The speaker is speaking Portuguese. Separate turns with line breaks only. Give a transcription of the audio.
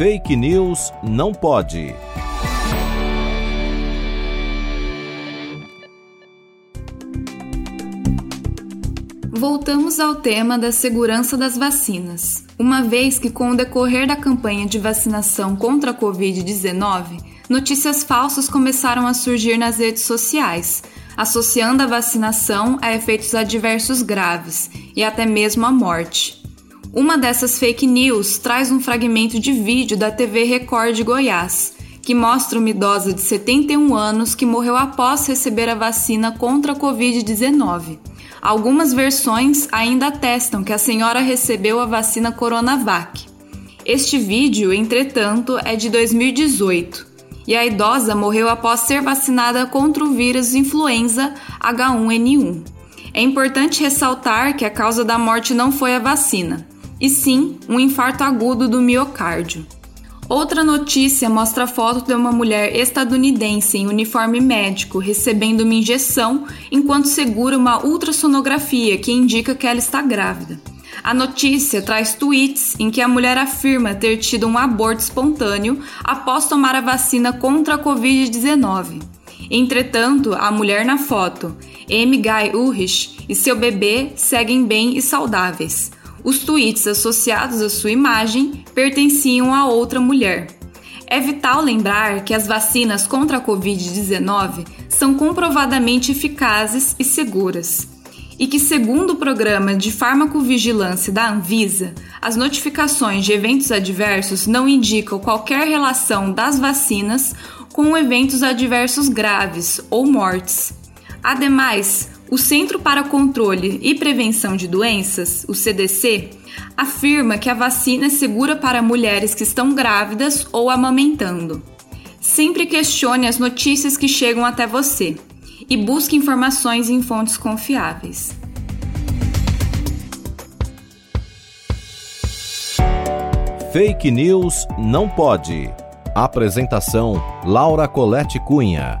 Fake News não pode.
Voltamos ao tema da segurança das vacinas, uma vez que, com o decorrer da campanha de vacinação contra a Covid-19, notícias falsas começaram a surgir nas redes sociais, associando a vacinação a efeitos adversos graves e até mesmo a morte. Uma dessas fake news traz um fragmento de vídeo da TV Record de Goiás, que mostra uma idosa de 71 anos que morreu após receber a vacina contra a Covid-19 Algumas versões ainda atestam que a senhora recebeu a vacina Coronavac. Este vídeo, entretanto, é de 2018 e a idosa morreu após ser vacinada contra o vírus influenza H1N1. É importante ressaltar que a causa da morte não foi a vacina, e sim um infarto agudo do miocárdio. Outra notícia mostra a foto de uma mulher estadunidense em uniforme médico recebendo uma injeção enquanto segura uma ultrassonografia que indica que ela está grávida. A notícia traz tweets em que a mulher afirma ter tido um aborto espontâneo após tomar a vacina contra a Covid-19. Entretanto, a mulher na foto, M. Guy Ulrich, e seu bebê seguem bem e saudáveis. Os tweets associados à sua imagem pertenciam a outra mulher. É vital lembrar que as vacinas contra a Covid-19 são comprovadamente eficazes e seguras. E que, segundo o programa de farmacovigilância da Anvisa, as notificações de eventos adversos não indicam qualquer relação das vacinas com eventos adversos graves ou mortes. Ademais, o Centro para Controle e Prevenção de Doenças, o CDC, afirma que a vacina é segura para mulheres que estão grávidas ou amamentando. Sempre questione as notícias que chegam até você e busque informações em fontes confiáveis.
Fake News não pode. Apresentação: Laura Colette Cunha.